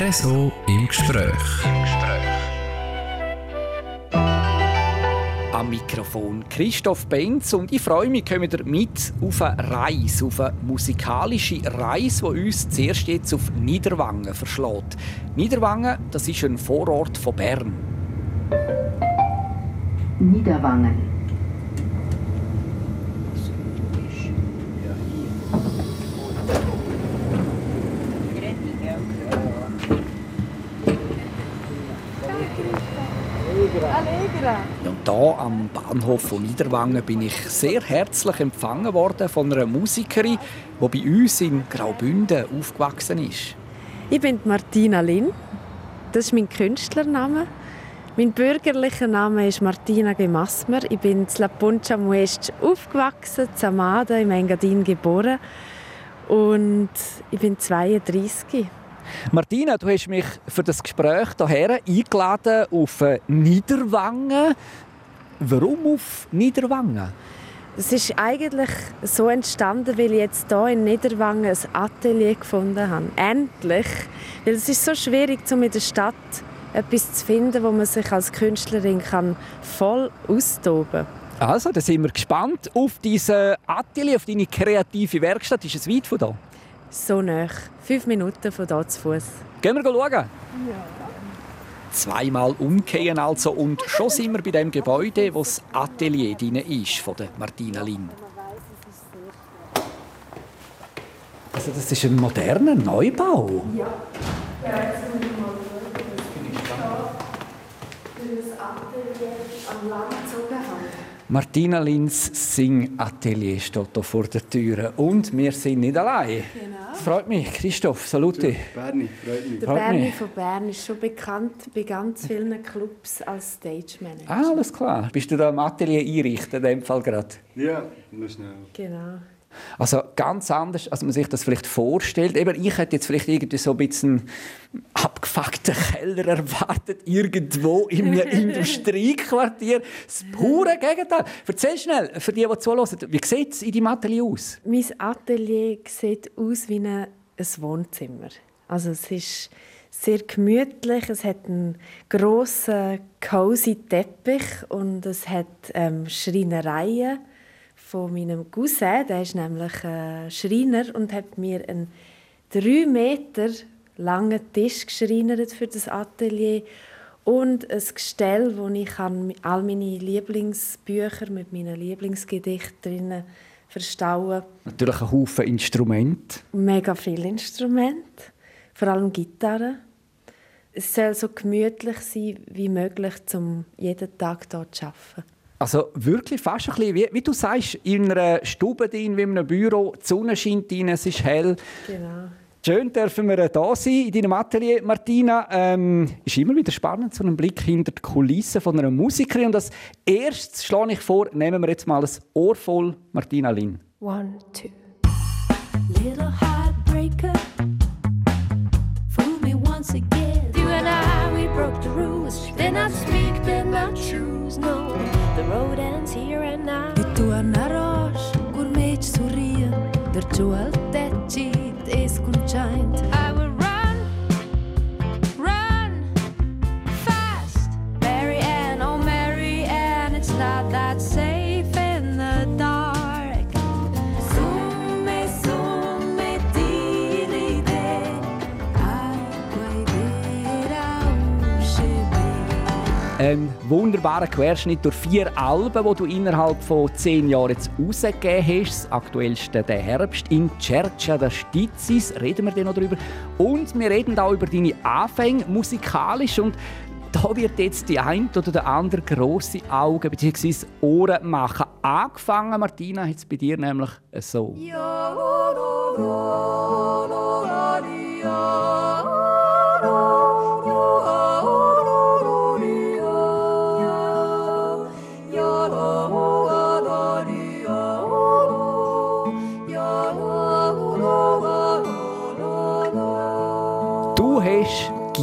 RSO im Gespräch. Am Mikrofon Christoph Benz und ich freue mich, kommen wir mit auf eine Reise, auf eine musikalische Reise, die uns zuerst jetzt auf Niederwangen verschlägt. Niederwangen, das ist ein Vorort von Bern. Niederwangen. Hier am Bahnhof von Niederwangen bin ich sehr herzlich empfangen worden von einer Musikerin, die bei uns in Graubünden aufgewachsen ist. Ich bin Martina Lin. Das ist mein Künstlername. Mein bürgerlicher Name ist Martina Gemassmer. Ich bin in La Poncia Muest aufgewachsen, in Amada im Engadin geboren und ich bin 32. Martina, du hast mich für das Gespräch hierher eingeladen auf äh, Niederwangen. Warum auf Niederwangen? Es ist eigentlich so entstanden, weil ich jetzt hier in Niederwangen ein Atelier gefunden habe. Endlich! Weil es ist so schwierig, um in der Stadt etwas zu finden, wo man sich als Künstlerin kann voll austoben kann. Also, da sind wir gespannt auf dieses Atelier, auf deine kreative Werkstatt. Ist es weit von hier? So nah. Fünf Minuten von hier zu Fuß. Gehen wir schauen? Ja. Zweimal umkehren also und schon sind wir bei dem Gebäude, wo das Atelier drin ist von der Martina Lin. Also das ist ein moderner Neubau. Ja. Schauen, das Atelier am Land gezogen. Martina Lins Sing-Atelier steht hier vor der Tür. Und wir sind nicht allein. Genau. Das freut mich. Christoph, salute. Berni, freut mich. Der Berni mich. von Bern ist schon bekannt bei ganz vielen Clubs als Stage Manager. Ah, alles klar. Bist du da im Atelier einrichten, in dem Fall gerade? Ja, nur schnell. Genau. Also ganz anders, als man sich das vielleicht vorstellt. Eben, ich hätte jetzt vielleicht irgendwie so ein bisschen abgefuckten Keller erwartet, irgendwo in einem Industriequartier. Das pure Gegenteil. Erzähl schnell, für die, die zuhören, wie sieht es in deinem Atelier aus? Mein Atelier sieht aus wie ein ein Wohnzimmer. Also es ist sehr gemütlich, es hat einen grossen, cozy Teppich und es hat ähm, Schreinereien von meinem Cousin, der ist nämlich äh, Schreiner und hat mir einen drei Meter langen Tisch geschreinert für das Atelier und ein Gestell, wo ich all meine Lieblingsbücher mit meinen Lieblingsgedichten drinnen verstauen Natürlich ein Haufen Instrumente. mega viele Instrumente, vor allem Gitarre. Es soll so gemütlich sein wie möglich, um jeden Tag dort zu arbeiten. Also wirklich fast ein bisschen, wie, wie du sagst, in einer Stube in einem Büro, die Sonne scheint rein, es ist hell. Genau. Schön dürfen wir da sein in deinem Atelier, Martina. Ähm, ist immer wieder spannend, so einen Blick hinter die Kulissen von einer Musikerin. Und als erstes schlage ich vor, nehmen wir jetzt mal ein Ohr voll Martina Lin. One, two. Little heartbreaker, fool me once again. You and I, we broke the rules. Did not speak, did not choose. No, the road ends here and now. E tu annarosh, curmeci virtual that cheat is conjoined. Usce Ein wunderbarer Querschnitt durch vier Alben, die du innerhalb von zehn Jahren jetzt rausgegeben hast. Das aktuellste der Herbst in Cercia da Stizis. Reden wir dann noch darüber. Und wir reden auch über deine Anfänge musikalisch. Und da wird jetzt die ein oder der andere grosse Augen bzw. Ohren machen. Angefangen, Martina, hat es bei dir nämlich so. Du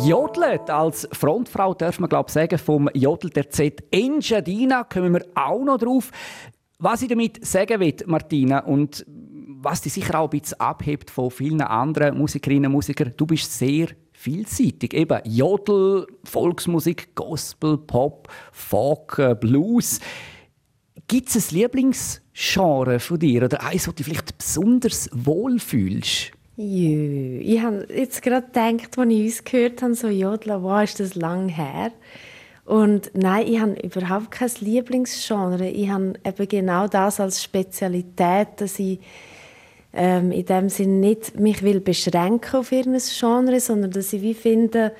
hast gejodelt als Frontfrau, darf man glaube sagen, vom Jodel der Z Engadina. Kommen wir auch noch drauf. Was ich damit sagen will, Martina, und was dich sicher auch ein bisschen abhebt von vielen anderen Musikerinnen und Musikern, du bist sehr vielseitig. Eben Jodel, Volksmusik, Gospel, Pop, Folk, äh, Blues. Gibt es ein Lieblingsgenre von dir oder eins, wo du vielleicht besonders wohlfühlst? Jö, ich habe jetzt gerade gedacht, als ich uns gehört habe, so Jodeln, wow, ist das lang her. Und nein, ich habe überhaupt kein Lieblingsgenre. Ich habe eben genau das als Spezialität, dass ich ähm, in dem Sinne nicht mich will beschränken auf irgendein Genre, sondern dass ich wie finde,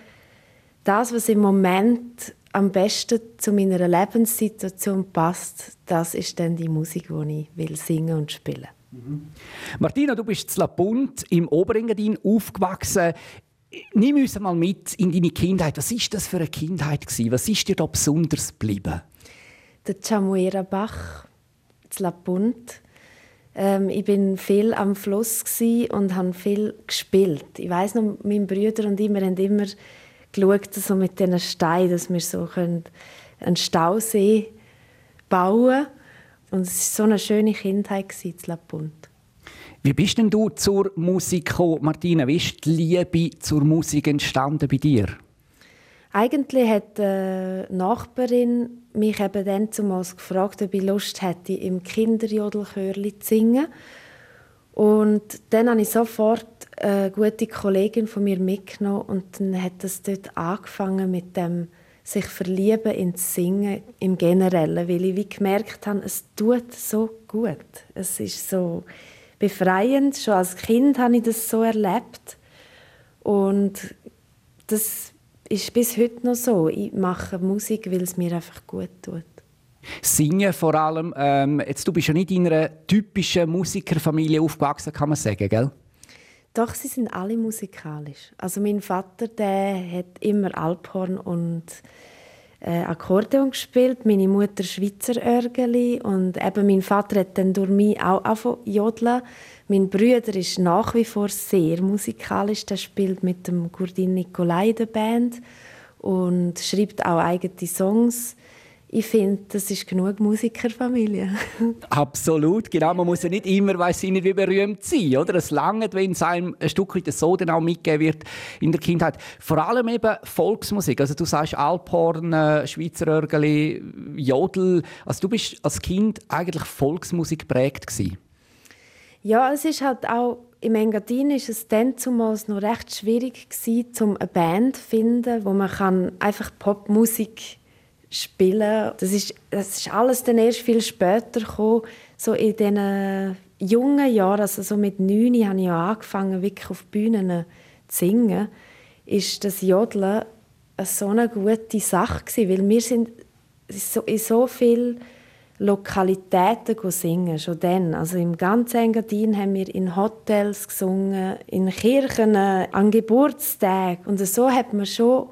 das, was im Moment am besten zu meiner Lebenssituation passt, das ist dann die Musik, die ich will singen und spielen. Martina, du bist in Lapunt im Oberengadin aufgewachsen. Nimm uns mal mit in deine Kindheit. Was ist das für eine Kindheit Was ist dir da besonders geblieben? Der Chamuera Bach, in. Ähm, ich bin viel am Fluss und habe viel gespielt. Ich weiß noch, mein Brüder und ich, wir haben immer geschaut, so mit diesen Steinen, dass wir so einen Stausee bauen können. Und es war so eine schöne Kindheit in Lapunt. Wie bist denn du zur Musik gekommen, Martina? Wie ist die Liebe zur Musik entstanden bei dir? Eigentlich hat eine Nachbarin mich eben dann zumal gefragt, ob ich Lust hätte, im Kinderjodelchörli zu singen. Und dann habe ich sofort eine gute Kollegin von mir mitgenommen und dann hat es dort angefangen mit dem sich verlieben ins Singen im Generellen, weil ich wie gemerkt habe, es tut so gut. Es ist so befreiend. Schon als Kind habe ich das so erlebt. Und das ist bis heute noch so. Ich mache Musik, weil es mir einfach gut tut. Singen vor allem. Ähm, jetzt, du bist ja nicht in einer typischen Musikerfamilie aufgewachsen, kann man sagen, gell? Doch, sie sind alle musikalisch. Also mein Vater, der hat immer Alphorn und äh, Akkordeon gespielt, meine Mutter Schweizer Örgeli und eben mein Vater hat dann durch mich auch angefangen jodeln. Mein Bruder ist nach wie vor sehr musikalisch, der spielt mit dem Gurdin Nicolai der Band und schreibt auch eigene Songs ich finde, das ist genug Musikerfamilie. Absolut, genau. Man muss ja nicht immer, weiß ich nicht, wie berühmt sein, oder? Es langt, wenn es einem ein Stück weit so dann auch mitgegeben wird in der Kindheit. Vor allem eben Volksmusik. Also du sagst Alphorn, äh, Schweizer Örgeli, Jodel. Also du bist als Kind eigentlich Volksmusik geprägt gewesen. Ja, es ist halt auch im Engadin ist es dann zumals noch recht schwierig gewesen, um eine Band zu finden, wo man kann einfach Popmusik spielen. Das ist, das ist alles dann erst viel später gekommen, so in diesen jungen Jahren, also so mit neun habe ich angefangen, wirklich auf Bühnen zu singen, ist das Jodeln so eine gute Sache gewesen, weil wir sind in so vielen Lokalitäten singen, schon dann. Also im ganzen Engadin haben wir in Hotels gesungen, in Kirchen, an Geburtstagen. Und so hat man schon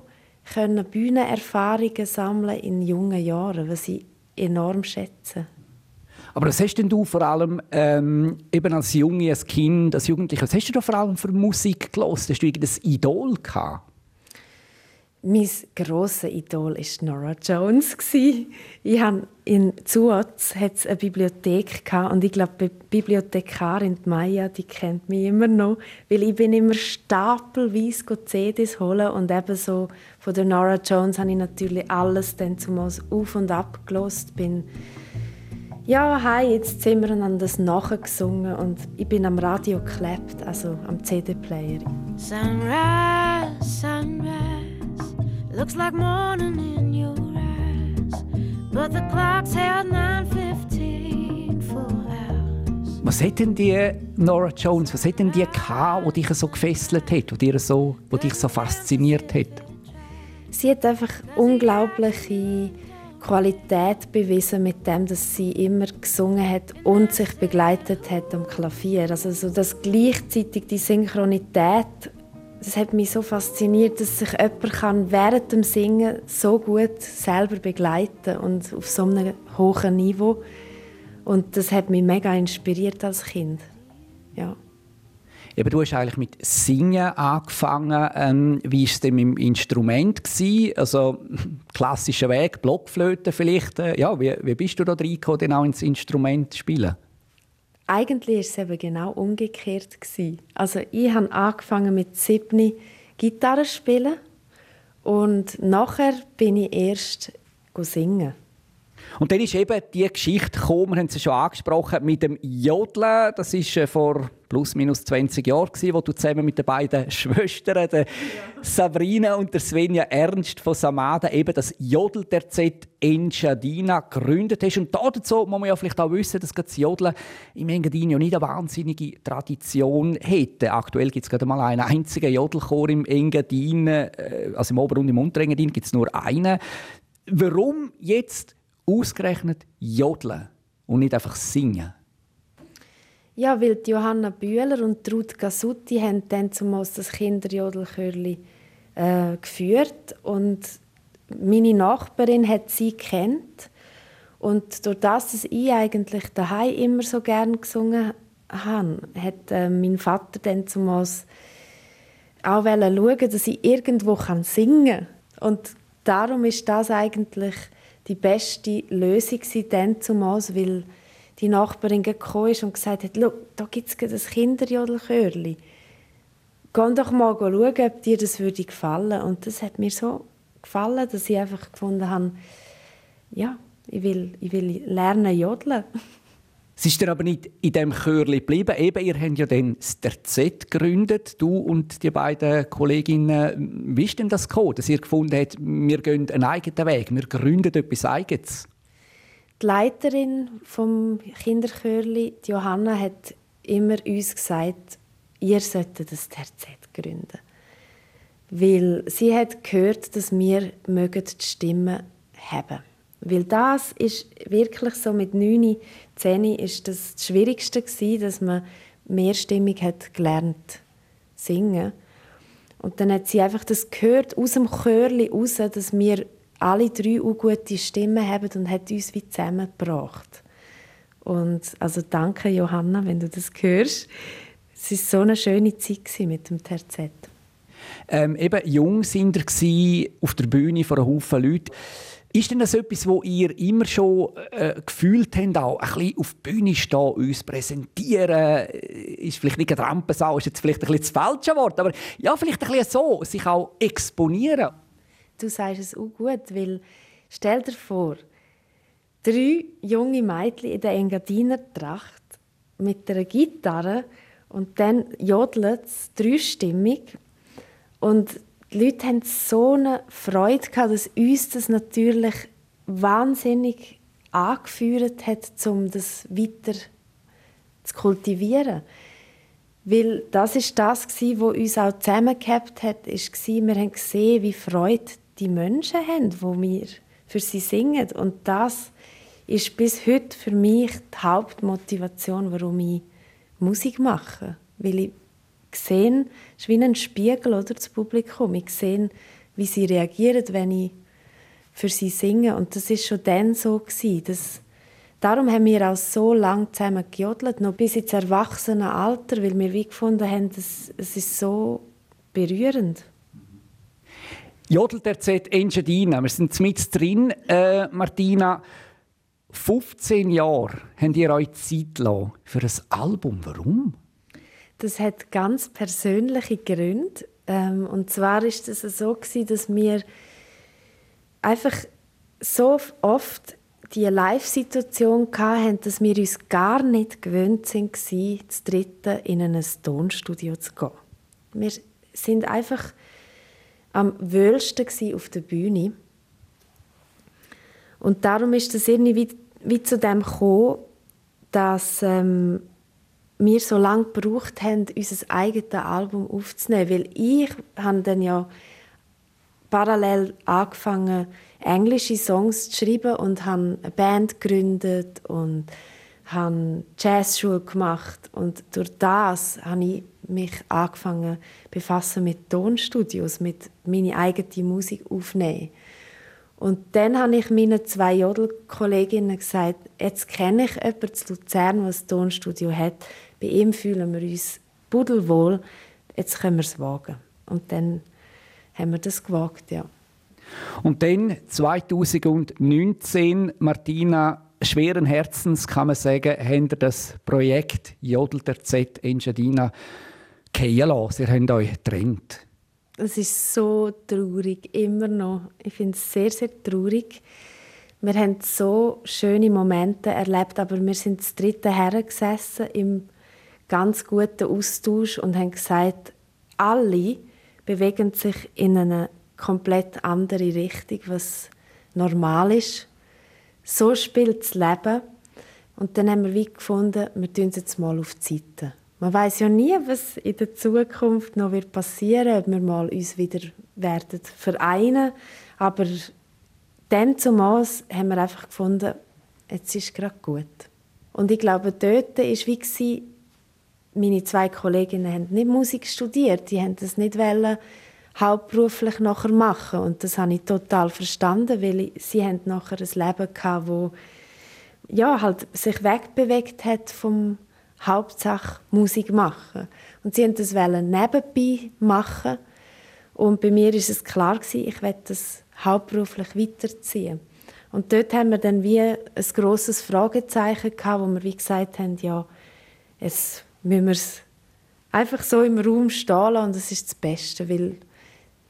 können Bühnenerfahrungen sammeln in jungen Jahren, was ich enorm schätze. Aber was hast denn du vor allem ähm, eben als Junge, als Kind, als Jugendlicher, was hast du da vor allem für Musik gelesen? Hast du irgendein Idol gehabt? Mein grosses Idol war Nora Jones. Ich habe in Zuotz eine Bibliothek und ich glaube, die Bibliothekarin Maya, die kennt mich immer noch, weil ich bin immer stapelweise CDs holen und eben so von der Nora Jones habe ich natürlich alles dann zumal auf und ab gelost. Bin ja, hi, jetzt sind wir an das nachgesungen und ich bin am Radio geklebt, also am CD-Player. Sunrise, sunrise. Looks like morning in your eyes, but the clock's held 9:15 full hours. Was hat denn die Nora Jones, was hat denn die gehabt, die dich so gefesselt hat, die, dir so, die dich so fasziniert hat? Sie hat einfach unglaubliche Qualität bewiesen mit dem, dass sie immer gesungen hat und sich begleitet hat am Klavier. Also so dass gleichzeitig die Synchronität das hat mich so fasziniert, dass sich jemand kann während dem Singen so gut selber begleiten und auf so einem hohen Niveau. Und das hat mich mega inspiriert als Kind. Ja. Eben, du hast eigentlich mit Singen angefangen. Ähm, wie war es denn mit dem Instrument? Gewesen? Also klassischer Weg, Blockflöte vielleicht. Äh, ja, wie, wie bist du da reingekommen, auch ins Instrument zu spielen? Eigentlich war es eben genau umgekehrt. Also ich habe angefangen mit sieben Gitarre spielen. Und nachher bin ich erst singen. Und dann ist eben die Geschichte gekommen, wir haben sie schon angesprochen, mit dem Jodeln. Das war äh, vor plus minus 20 Jahren, wo du zusammen mit den beiden Schwestern, der Sabrina und der Svenja Ernst von Samada, eben das Jodel-TZ Engadina gegründet hast. Und dazu muss man ja vielleicht auch wissen, dass das Jodeln im Engadin ja nicht eine wahnsinnige Tradition hätte. Aktuell gibt es gerade mal einen einzigen Jodelchor im Engadin, äh, also im Ober- und im Unterengadin gibt es nur einen. Warum jetzt ausgerechnet jodeln und nicht einfach singen? Ja, weil Johanna Bühler und Ruth Gasutti haben dann zumal das Kinderjodelchörli äh, geführt und meine Nachbarin hat sie kennt und durch das, dass ich eigentlich daheim immer so gern gesungen habe, hat äh, mein Vater dann zumals auch schauen, dass ich irgendwo singen kann. Und darum ist das eigentlich die beste Lösung dann zumals, weil die Nachbarin gekommen ist und gesagt hat, da gibt es ein Kinderjodelchörli. Geh doch mal schauen, ob dir das würde gefallen Und das hat mir so gefallen, dass ich einfach gefunden habe, ja, ich will, ich will lernen jodeln. Es ist dir aber nicht in diesem Chörli geblieben. Eben, ihr habt ja dann das Z gegründet, du und die beiden Kolleginnen. Wie ist denn das gekommen, dass ihr gefunden habt, wir gehen einen eigenen Weg, wir gründen etwas Eigenes? Die Leiterin vom Kinderchörli, Johanna, hat immer uns gesagt, ihr solltet das TZ gründen. Weil sie hat gehört, dass wir die Stimmen haben mögen. Weil das ist wirklich so mit 9, 10 ist das, das Schwierigste gewesen, dass man mehrstimmig hat gelernt singen. Und dann hat sie einfach das gehört aus dem Chörli raus, dass wir alle drei auch gute Stimmen haben und hat uns wie zusammengebracht. Und also danke Johanna, wenn du das hörst. Es war so eine schöne Zeit mit dem Terzett. Ähm, eben jung sind ihr auf der Bühne vor einem Haufen Leuten. Ist denn das etwas, wo ihr immer schon äh, gefühlt habt, auch ein bisschen auf die Bühne stehen, uns präsentieren? Ist vielleicht nicht eine Rampensau, ist jetzt vielleicht ein bisschen das falsche Wort, aber ja, vielleicht ein bisschen so, sich auch exponieren. Du sagst es auch gut, weil stell dir vor, drei junge Mädchen in der Engadiner Tracht mit einer Gitarre und dann jodeln es dreistimmig und die Leute haben so eine Freude gehabt, dass uns das natürlich wahnsinnig angeführt hat, um das weiter zu kultivieren. Weil das ist das, was uns auch zusammengehabt hat, ist, wir haben gesehen, wie Freude die Menschen haben, wo wir für sie singen. Und das ist bis heute für mich die Hauptmotivation, warum ich Musik mache. Weil ich sehen, es ist wie ein Spiegel oder, das Publikum. Ich sehe, wie sie reagieren, wenn ich für sie singe. Und das ist schon dann so gewesen, dass Darum haben wir auch so lange zusammen gejodelt, noch bis ins Erwachsenenalter, weil wir wie gefunden haben, dass es ist so berührend. Jodelt erzählt Engadina, wir sind mit drin. Äh, Martina, 15 Jahre habt ihr euch Zeit für ein Album. Warum? Das hat ganz persönliche Gründe. Ähm, und zwar ist es so gewesen, dass wir einfach so oft die Live-Situation hatten, dass wir uns gar nicht gewöhnt sind, zu dritten in ein Tonstudio zu gehen. Wir sind einfach am wöhlsten auf der Bühne. Und darum ist es irgendwie wie, wie zu dem gekommen, dass ähm, wir so lange gebraucht haben, unser eigenes Album aufzunehmen. Weil ich habe dann ja parallel angefangen, englische Songs zu schreiben und habe eine Band gegründet und habe Jazzschule gemacht und durch das habe ich mich angefangen befassen mit Tonstudios, mit meine eigene Musik aufnehmen. Und dann habe ich meinen zwei Jodelkolleginnen gesagt, jetzt kenne ich jemanden zu Luzern, der ein Tonstudio hat. Bei ihm fühlen wir uns pudelwohl. Jetzt können wir es wagen. Und dann haben wir das gewagt, ja. Und dann 2019, Martina, schweren Herzens kann man sagen, haben ihr das Projekt Jodel der Z Engadina fallen lassen. Sie haben euch getrennt. Es ist so traurig, immer noch. Ich finde es sehr, sehr traurig. Wir haben so schöne Momente erlebt, aber wir sind das dritte hergesessen im ganz guten Austausch und haben gesagt, alle bewegen sich in eine komplett andere Richtung, was normal ist. So spielt das Leben. Und dann haben wir wie gefunden, wir tun es jetzt mal auf die Seite. Man weiß ja nie, was in der Zukunft noch wird passieren, ob wir mal uns wieder werden vereinen. Aber dem zum Maß haben wir einfach gefunden, jetzt ist gerade gut. Und ich glaube, dort war wie meine zwei Kolleginnen haben nicht Musik studiert, die haben das nicht wollen, hauptberuflich nachher machen. Und das habe ich total verstanden, weil sie haben nachher ein Leben gehabt, wo ja halt sich wegbewegt hat vom Hauptsache Musik machen. Und sie haben das wollen nebenbei machen. Und bei mir ist es klar gewesen, ich werde das hauptberuflich weiterziehen. Und dort haben wir dann wie ein großes Fragezeichen gehabt, wo wir wie gesagt haben, ja es müssen wir es einfach so im Raum stehen lassen und das ist das Beste, weil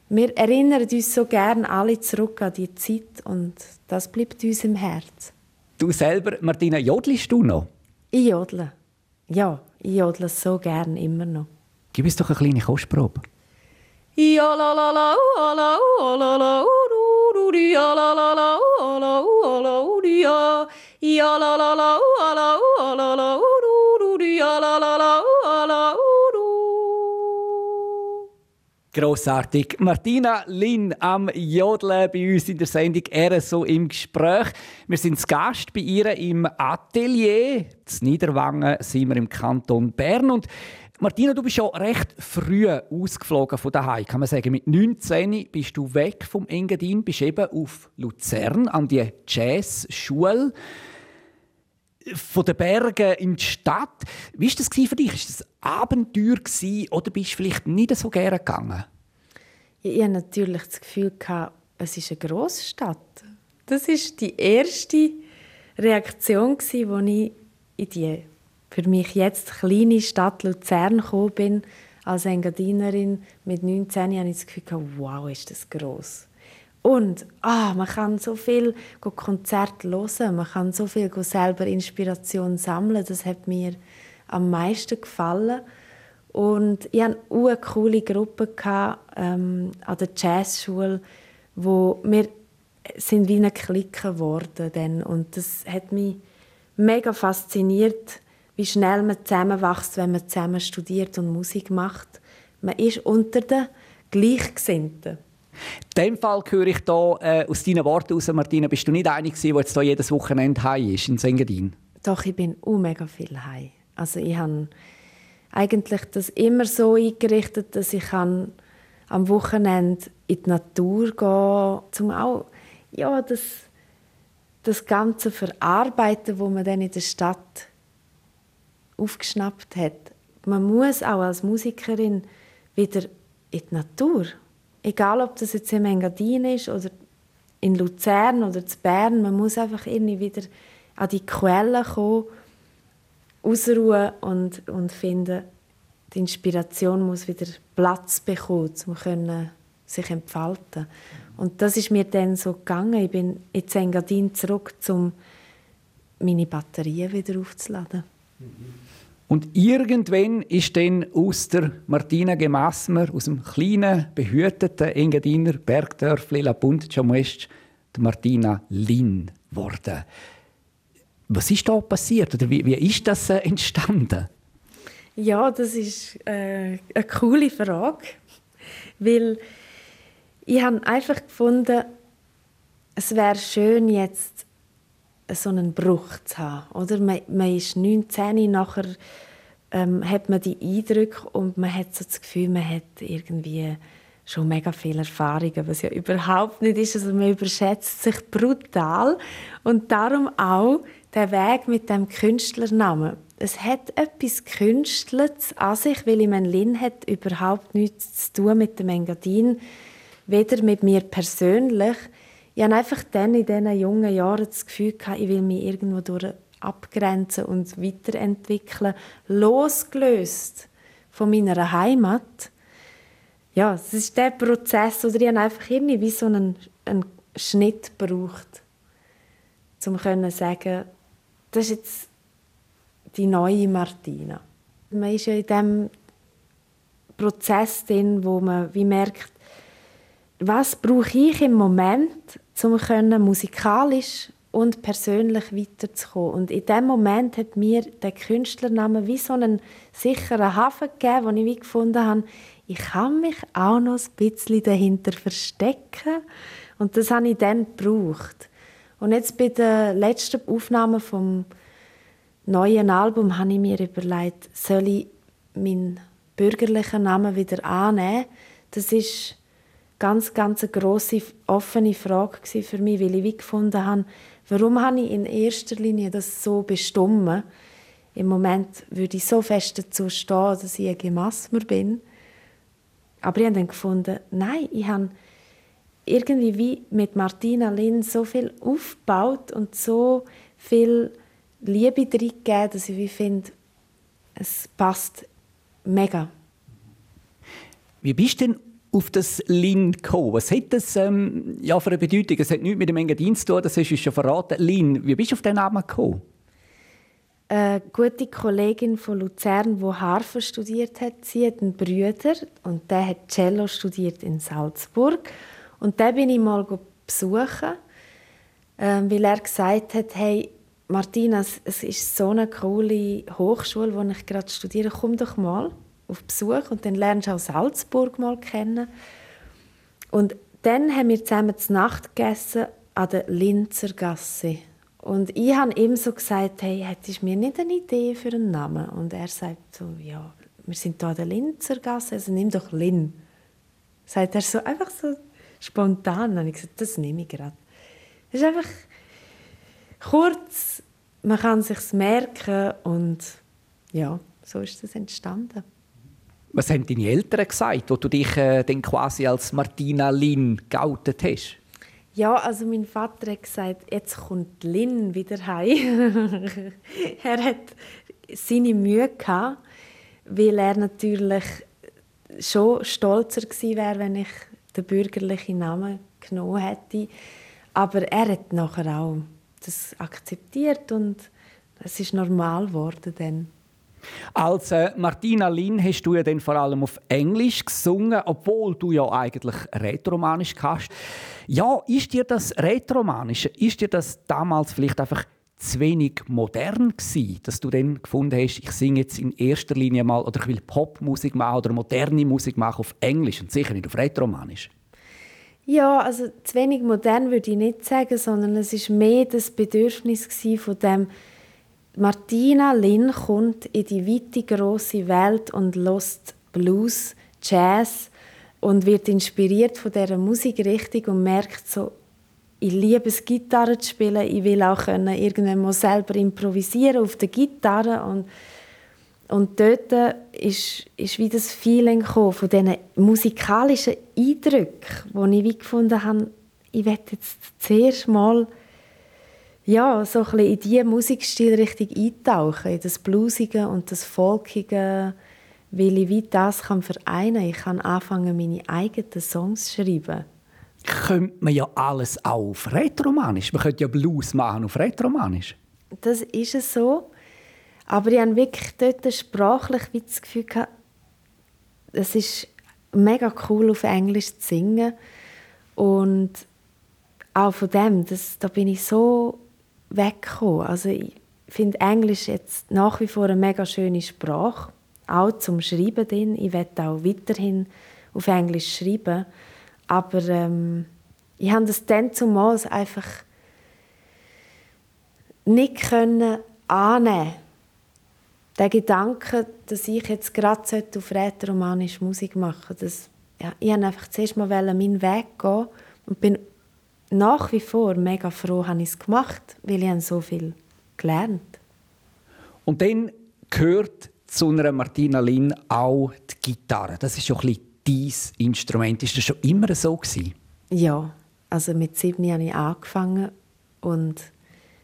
wir erinnern uns so gerne alle zurück an die Zeit und das bleibt uns im Herz. Du selber, Martina, jodelst du noch? Ich jodle. Ja, ich jodle so gerne immer noch. Gib uns doch eine kleine Kostprobe. Ja Grossartig. Martina Lin am Jodeln bei uns in der Sendung «Er so im Gespräch». Wir sind zu Gast bei ihr im Atelier. In Niederwangen sind wir im Kanton Bern. Und Martina, du bist schon recht früh ausgeflogen von daheim, kann man sagen. Mit 19 bist du weg vom Engadin, bist eben auf Luzern an die Jazzschule von den Bergen in die Stadt. Wie war das für dich? War das ein Abenteuer oder bist du vielleicht nicht so gerne gegangen? Ich hatte natürlich das Gefühl, es ist eine Großstadt. Das war die erste Reaktion, die ich in die für mich jetzt kleine Stadt Luzern gekommen bin. Als Engadinerin mit 19 hatte ich das Gefühl, wow, ist das gross. Und ah, man kann so viel Konzerte hören, man kann so viel selber Inspiration sammeln. Das hat mir am meisten gefallen. Und ich hatte eine coole Gruppe ähm, an der Jazzschule, wo wir sind wie eine Clique geworden. Und das hat mich mega fasziniert, wie schnell man zusammenwächst, wenn man zusammen studiert und Musik macht. Man ist unter den Gleichgesinnten. In dem Fall höre ich hier äh, aus deinen Worten aus, Martina, bist du nicht einig gewesen, der jetzt hier jedes Wochenende heim ist in Sengadin? Doch, ich bin auch mega viel heim. Also ich habe eigentlich das immer so eingerichtet, dass ich am Wochenende in die Natur gehe, um auch ja, das, das Ganze verarbeiten, wo man dann in der Stadt aufgeschnappt hat. Man muss auch als Musikerin wieder in die Natur egal ob das jetzt in Engadin ist oder in Luzern oder in Bern, man muss einfach irgendwie wieder an die Quellen kommen, ausruhen und, und finden, die Inspiration muss wieder Platz bekommen, um sich entfalten. Und das ist mir dann so gegangen. Ich bin in Engadin zurück, um meine Batterien wieder aufzuladen. Und irgendwann ist dann aus der Martina Gemassmer, aus dem kleinen, behüteten Engadiner Bergdörfli La Punta Ciamuest, die Martina Lin geworden. Was ist da passiert oder wie, wie ist das äh, entstanden? Ja, das ist äh, eine coole Frage, weil ich habe einfach gefunden, es wäre schön jetzt so einen Bruch zu haben. Oder? Man, man ist 19, nachher ähm, hat man die Eindrücke und man hat so das Gefühl, man hat irgendwie schon mega viele Erfahrungen, was ja überhaupt nicht ist. Also man überschätzt sich brutal und darum auch der Weg mit dem Künstlernamen. Es hat etwas Künstlertes an sich, weil ich meine, Lin hat überhaupt nichts zu tun mit dem Engadin, weder mit mir persönlich, ich habe einfach dann in diesen jungen Jahren das Gefühl gehabt, ich will mich irgendwo durch abgrenzen und weiterentwickeln, losgelöst von meiner Heimat. ja, es ist der Prozess, oder ich habe einfach irgendwie wie so einen, einen Schnitt gebraucht, um zu sagen, das ist jetzt die neue Martina. Man ist ja in diesem Prozess drin, wo man wie merkt, was brauche ich im Moment, um musikalisch und persönlich weiterzukommen. Und in dem Moment hat mir der Künstlername wie so einen sicheren Hafen gegeben, wo ich wie gefunden habe, ich kann mich auch noch ein bisschen dahinter verstecken. Und das habe ich dann gebraucht. Und jetzt bei der letzten Aufnahme vom neuen Album habe ich mir überlegt, soll ich meinen bürgerlichen Namen wieder annehmen? Das ist ganz, ganz eine grosse, offene Frage für mich, weil ich wie gefunden habe, warum habe ich in erster Linie das so bestimmt? Im Moment würde ich so fest dazu stehen, dass ich ein Gemasmer bin. Aber ich habe dann gefunden, nein, ich habe irgendwie wie mit Martina Lin so viel aufgebaut und so viel Liebe drin gegeben, dass ich wie finde, es passt mega. Wie bist du denn auf das Lin gekommen? Was hat das ähm, ja, für eine Bedeutung? Es hat nichts mit dem Engadin zu tun, das hast du schon verraten. Lin, wie bist du auf den Namen gekommen? Eine gute Kollegin von Luzern, die Harfe studiert hat, sie hat einen Bruder und der hat Cello studiert in Salzburg. Und den bin ich mal besuchen, ähm, weil er gesagt hat, hey, Martina, es ist so eine coole Hochschule, wo ich gerade studiere, komm doch mal auf Besuch und dann lernst du auch Salzburg mal kennen. Und dann haben wir zusammen zu Nacht gegessen an der Linzer Gasse. Und ich habe ihm so gesagt, hey, hättest du mir nicht eine Idee für einen Namen? Und er sagt so, ja, wir sind hier an der Linzer Gasse, also nimm doch Lin. Sagt er so, einfach so spontan. Und ich gesagt, das nehme ich gerade. Es ist einfach kurz, man kann sich merken und ja, so ist es entstanden. Was haben deine Eltern gesagt, wo du dich äh, dann quasi als Martina Lin geoutet hast? Ja, also mein Vater hat gesagt, jetzt kommt Lin wieder heim. er hat seine Mühe gehabt, weil er natürlich schon stolzer gewesen wäre, wenn ich den bürgerlichen Namen genommen hätte. Aber er hat nachher auch das akzeptiert und es ist normal geworden dann. Als äh, Martina Lin hast du ja dann vor allem auf Englisch gesungen, obwohl du ja eigentlich Rätoromanisch kannst. Ja, ist dir das Rätoromanische, ist dir das damals vielleicht einfach zu wenig modern gewesen, dass du dann gefunden hast, ich singe jetzt in erster Linie mal oder ich will Popmusik machen oder moderne Musik machen auf Englisch und sicher nicht auf Rätoromanisch? Ja, also zu wenig modern würde ich nicht sagen, sondern es ist mehr das Bedürfnis von dem Martina Lin kommt in die weite große Welt und lost Blues, Jazz und wird inspiriert von dieser Musikrichtung und merkt so, ich liebe es, Gitarre zu spielen. Ich will auch können, irgendwann mal selber improvisieren auf der Gitarre und und dort ist, ist wie das Feeling von diesen musikalischen Eindrücken, wo ich wie gefunden habe, ich werde jetzt zuerst mal ja, so ein in diese Musikstilrichtung eintauchen, in das Bluesige und das Folkige, weil ich wie das kann vereinen kann. Ich kann anfangen, meine eigenen Songs zu schreiben. Könnte man ja alles auch auf Rätoromanisch. Man könnte ja Blues machen auf Rätoromanisch. Das ist es so. Aber ich habe wirklich dort sprachlich wie das Gefühl gehabt, es ist mega cool, auf Englisch zu singen. Und auch von dem, das, da bin ich so weggekommen. Also ich finde Englisch jetzt nach wie vor eine mega schöne Sprache, auch zum Schreiben drin. Ich werde auch weiterhin auf Englisch schreiben, aber ähm, ich habe das dann zumal einfach nicht können annehmen. Der Gedanke, dass ich jetzt gerade auf rätoromanisch Musik machen sollte, ja, ich wollte einfach zuerst mal meinen Weg gehen und bin nach wie vor mega froh, habe ich es gemacht, weil ich so viel gelernt Und dann gehört zu einer Martina Lin auch die Gitarre. Das ist schon ein dein Instrument. Ist das schon immer so gewesen? Ja, also mit sieben habe ich angefangen und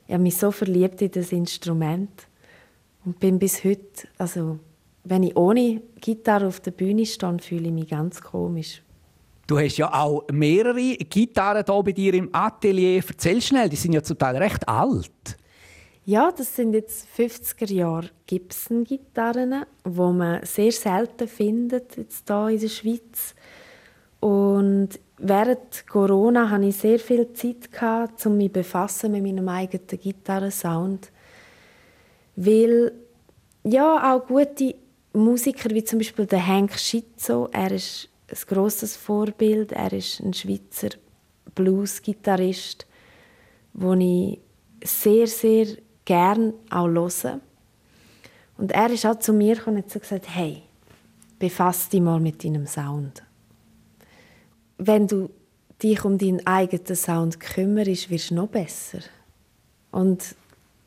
ich habe mich so verliebt in das Instrument und bin bis heute, also wenn ich ohne Gitarre auf der Bühne stehe, fühle ich mich ganz komisch. Du hast ja auch mehrere Gitarren hier bei dir im Atelier. Erzähl schnell, die sind ja zum Teil recht alt. Ja, das sind jetzt 50er Jahre Gibson-Gitarren, wo man sehr selten findet jetzt hier in der Schweiz. Und während Corona hatte ich sehr viel Zeit, um mich befassen mit meinem eigenen Gitarrensound. Weil ja, auch gute Musiker, wie zum Beispiel der Hank Schizzo, er ist ein grosses Vorbild. Er ist ein Schweizer Blues-Gitarrist, den ich sehr, sehr gern auch höre. Und er ist auch zu mir und hat gesagt, hey, befass dich mal mit deinem Sound. Wenn du dich um deinen eigenen Sound kümmerst, wirst du noch besser. Und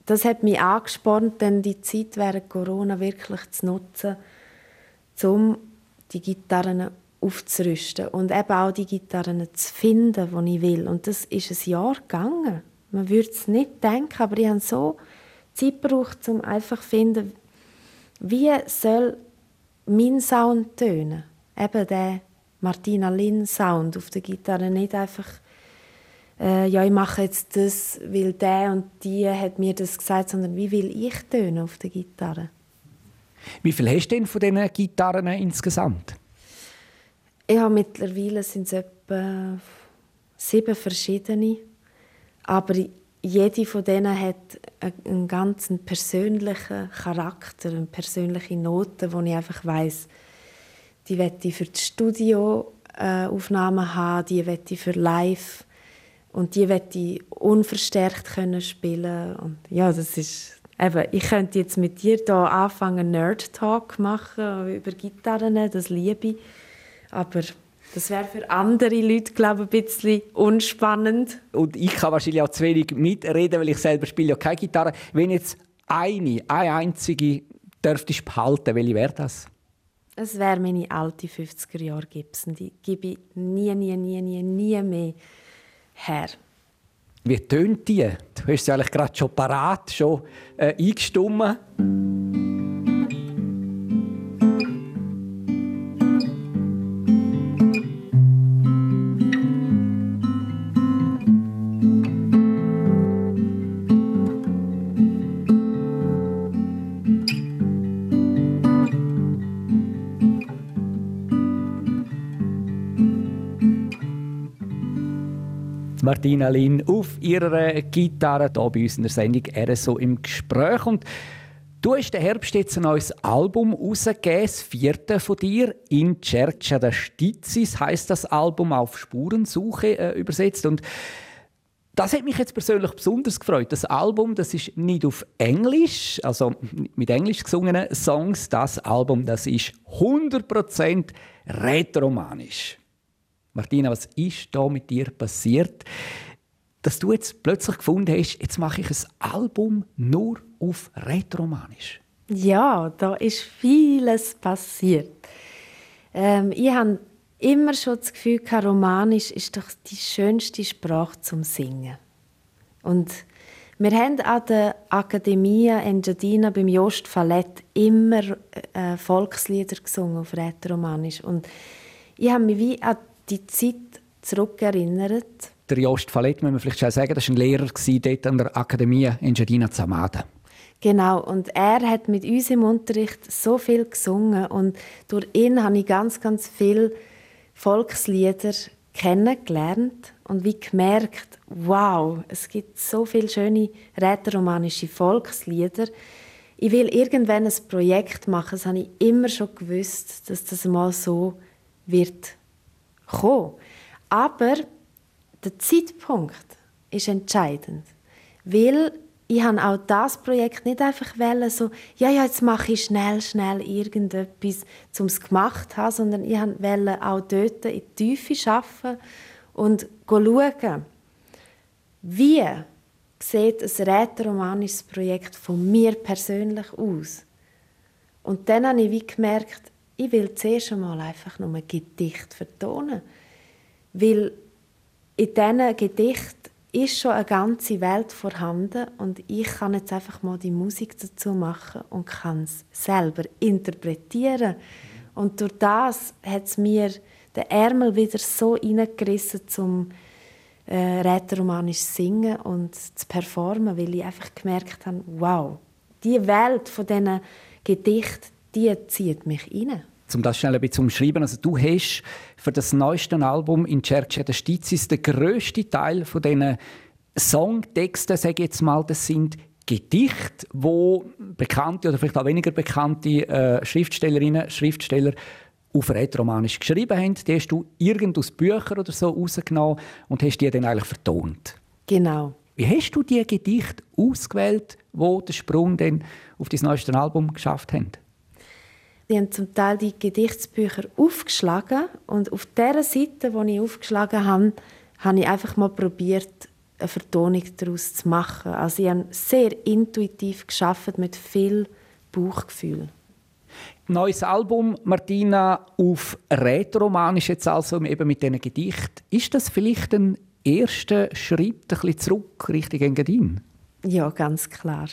das hat mich angespornt, dann die Zeit während Corona wirklich zu nutzen, um die Gitarren aufzurüsten und eben auch die Gitarren zu finden, die ich will. Und das ist ein Jahr gegangen. Man würde es nicht denken, aber ich habe so Zeit gebraucht, um einfach zu finden, wie soll mein Sound tönen. Eben der Martina Lin Sound auf der Gitarre, nicht einfach äh, ja, ich mache jetzt das, weil der und die hat mir das gesagt, sondern wie will ich tönen auf der Gitarre? Wie viel hast du denn von diesen Gitarren insgesamt? Ich habe mittlerweile sind es etwa sieben verschiedene, aber jede von denen hat einen ganz persönlichen Charakter, eine persönliche Note, wo ich einfach weiß, die wette für die Studioaufnahmen haben, die wette für Live. Und die wette unverstärkt können spielen. Und ja, das ist eben, ich könnte jetzt mit dir da anfangen Nerd Talk machen über Gitarren, das liebe ich, aber das wäre für andere Leute, glaube ich, ein bisschen unspannend. Und ich kann wahrscheinlich auch zu wenig mitreden, weil ich selber spiele ja keine Gitarre. Wenn jetzt eine, eine einzige dürftest behalten, welche wäre das? Es wäre meine alte 50er Jahre Gibson. Die gebe ich nie, nie, nie, nie, nie mehr her. Wie tönt die? Du hast sie eigentlich gerade schon parat, schon äh, eingestimmt. Martina Lin auf ihrer Gitarre hier bei uns in der Sendung RSO im Gespräch. Und du hast den Herbst jetzt ein neues Album rausgegeben, das vierte von dir, «In Cerca der Stizis» heisst das Album, auf Spurensuche äh, übersetzt. Und das hat mich jetzt persönlich besonders gefreut. Das Album, das ist nicht auf Englisch, also mit Englisch gesungenen Songs. Das Album, das ist 100% rätoromanisch. Martina, was ist da mit dir passiert, dass du jetzt plötzlich gefunden hast, jetzt mache ich ein Album nur auf Rätoromanisch? Ja, da ist vieles passiert. Ähm, ich habe immer schon das Gefühl, Romanisch ist doch die schönste Sprache zum Singen. Und wir haben an der Akademie Engadina beim Jost Fallett immer äh, Volkslieder gesungen auf Rätoromanisch. Und ich habe mich wie an die Zeit zurückerinnert. Der Jost Fallett, muss man vielleicht schon sagen, das war ein Lehrer dort an der Akademie Engadina Zamada. Genau, und er hat mit uns im Unterricht so viel gesungen und durch ihn habe ich ganz, ganz viele Volkslieder kennengelernt und wie gemerkt, wow, es gibt so viele schöne rätoromanische Volkslieder. Ich will irgendwann ein Projekt machen, das habe ich immer schon gewusst, dass das mal so wird kommen. Aber der Zeitpunkt ist entscheidend, weil ich habe auch das Projekt nicht einfach wollen, so, ja, ja, jetzt mache ich schnell, schnell irgendetwas, um es gemacht zu haben, sondern ich wollte auch dort in die Tiefe arbeiten und schauen, wie sieht ein rätoromanisches Projekt von mir persönlich aus. Und dann habe ich wie gemerkt, ich will zuerst einmal einfach nur ein Gedicht vertonen. Weil in diesen Gedichten ist schon eine ganze Welt vorhanden und ich kann jetzt einfach mal die Musik dazu machen und kann es selber interpretieren. Und durch das hat es mir den Ärmel wieder so reingerissen, zum äh, rätoromanisch singen und zu performen, weil ich einfach gemerkt habe, wow, die Welt von diesen Gedichten, die zieht mich rein. Um das schnell ein bisschen zu umschreiben, also du hast für das neueste Album in Cerce de Stizis den grössten Teil von diesen Songtexten, sage ich jetzt mal, das sind Gedichte, wo bekannte oder vielleicht auch weniger bekannte äh, Schriftstellerinnen, Schriftsteller auf Rätoromanisch geschrieben haben. Die hast du irgend aus Büchern oder so rausgenommen und hast die dann eigentlich vertont. Genau. Wie hast du die Gedichte ausgewählt, wo den Sprung dann auf dein neueste Album geschafft haben? Die haben zum Teil die Gedichtsbücher aufgeschlagen und auf der Seite, wo ich aufgeschlagen habe, habe ich einfach mal probiert, eine Vertonung daraus zu machen. Also ich habe sehr intuitiv geschafft mit viel Bauchgefühl. Neues Album Martina auf Rätoromanisch jetzt also eben mit diesen Gedichten. Ist das vielleicht ein erster Schritt ein bisschen zurück Richtung Engadin? Ja, ganz klar.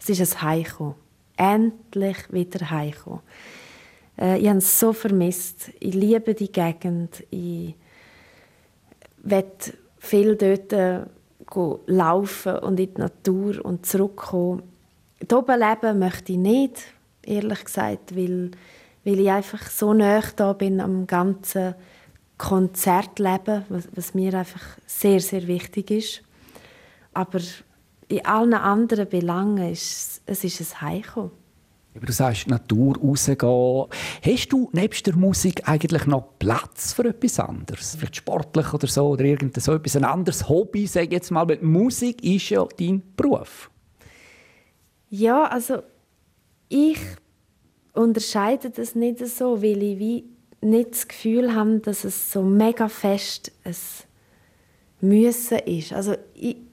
Es ist ein Heimkommen. Endlich wieder heimkommen. Äh, ich habe es so vermisst. Ich liebe die Gegend. Ich möchte viel dort äh, laufen und in die Natur und zurückkommen. Hier oben leben möchte ich nicht, ehrlich gesagt, weil, weil ich einfach so nah da bin am ganzen Konzertleben, was, was mir einfach sehr, sehr wichtig ist. Aber in allen anderen Belangen ist es ist ein Heimkommen. Du sagst, Natur rausgehen. Hast du nebst der Musik eigentlich noch Platz für etwas anderes? Vielleicht sportlich oder so, oder irgend so etwas, ein anderes Hobby, sage ich jetzt mal, weil Musik ist ja dein Beruf. Ja, also ich unterscheide das nicht so, weil ich wie nicht das Gefühl habe, dass es so mega fest ein Müssen ist. Also ich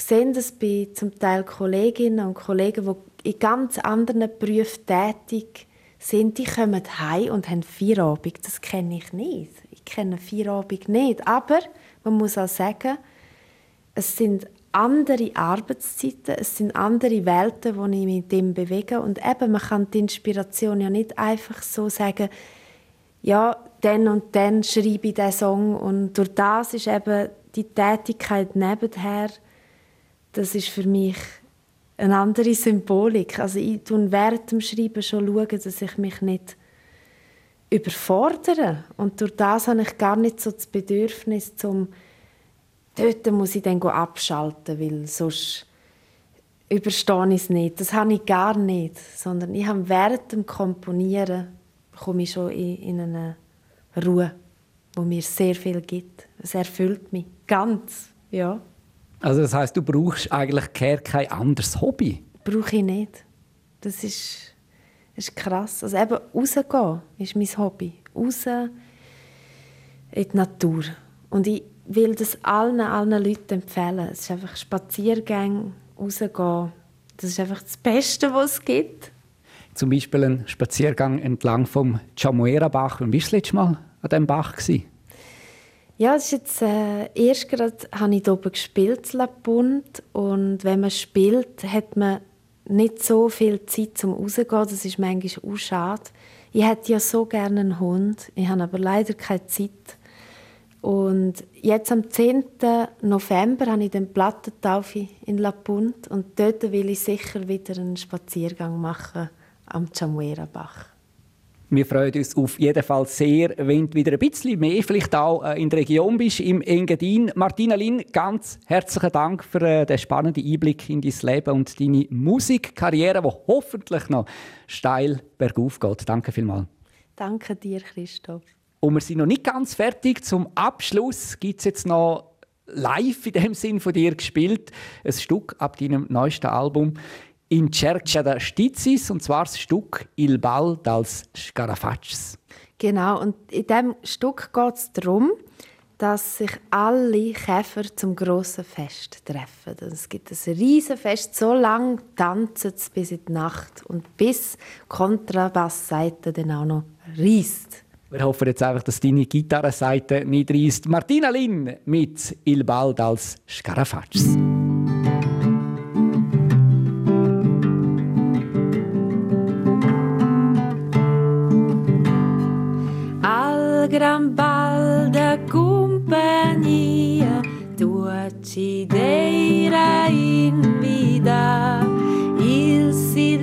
sehe das bei zum Teil Kolleginnen und Kollegen, die in ganz anderen Berufen tätig sind, die kommen heim und haben Feierabend. Das kenne ich nicht. Ich kenne Feierabend nicht. Aber man muss auch sagen, es sind andere Arbeitszeiten, es sind andere Welten, wo ich mich dem bewege. Und eben, man kann die Inspiration ja nicht einfach so sagen, ja, dann und dann schreibe ich diesen Song. Und durch das ist eben die Tätigkeit nebenher, das ist für mich eine andere Symbolik. Also ich schaue während dem Schreiben schon, schauen, dass ich mich nicht überfordere. Und durch das habe ich gar nicht so das Bedürfnis, zum dort muss ich dann abschalten, weil sonst überstehe ich es nicht. Das habe ich gar nicht, sondern ich habe während dem Komponieren komme ich schon in, in eine Ruhe, wo mir sehr viel gibt. Es erfüllt mich ganz, ja. Also das heißt, du brauchst eigentlich kein anderes Hobby? Brauche ich nicht. Das ist, das ist krass. Also eben rausgehen ist mein Hobby. Raus in die Natur. Und ich will das allen, allen Leuten empfehlen. Es ist einfach Spaziergänge, rausgehen. Das ist einfach das Beste, was es gibt. Zum Beispiel ein Spaziergang entlang vom Chamuera-Bach. Wann warst du das letzte Mal an diesem Bach? Gewesen? Ja, es ist jetzt, äh, erst gerade habe ich hier oben gespielt, La Punt. Und wenn man spielt, hat man nicht so viel Zeit zum rausgehen. Das ist manchmal auch schade. Ich hätte ja so gerne einen Hund. Ich habe aber leider keine Zeit. Und jetzt am 10. November habe ich den Plattentaufe in La Punt. Und dort will ich sicher wieder einen Spaziergang machen am Chamuera-Bach. Wir freuen uns auf jeden Fall sehr, wenn du wieder ein bisschen mehr vielleicht auch äh, in der Region bist, im Engadin. Martina Lin, ganz herzlichen Dank für äh, den spannenden Einblick in dein Leben und deine Musikkarriere, die hoffentlich noch steil bergauf geht. Danke vielmals. Danke dir, Christoph. Und wir sind noch nicht ganz fertig. Zum Abschluss gibt es jetzt noch live in dem Sinn von dir gespielt ein Stück ab deinem neuesten Album in Cerca da Stizis, und zwar das Stück Il Bal als Scarafaces. Genau, und in diesem Stück geht es darum, dass sich alle Käfer zum grossen Fest treffen. Es gibt ein riesen Fest, so lange tanzen sie bis in die Nacht und bis Kontrabassseite dann auch noch reist. Wir hoffen jetzt einfach, dass deine Gitarrenseite nicht reist. Martina Lin mit Il Bald als Scarafaces. gran bal da companhia, tua tideira in vida, il si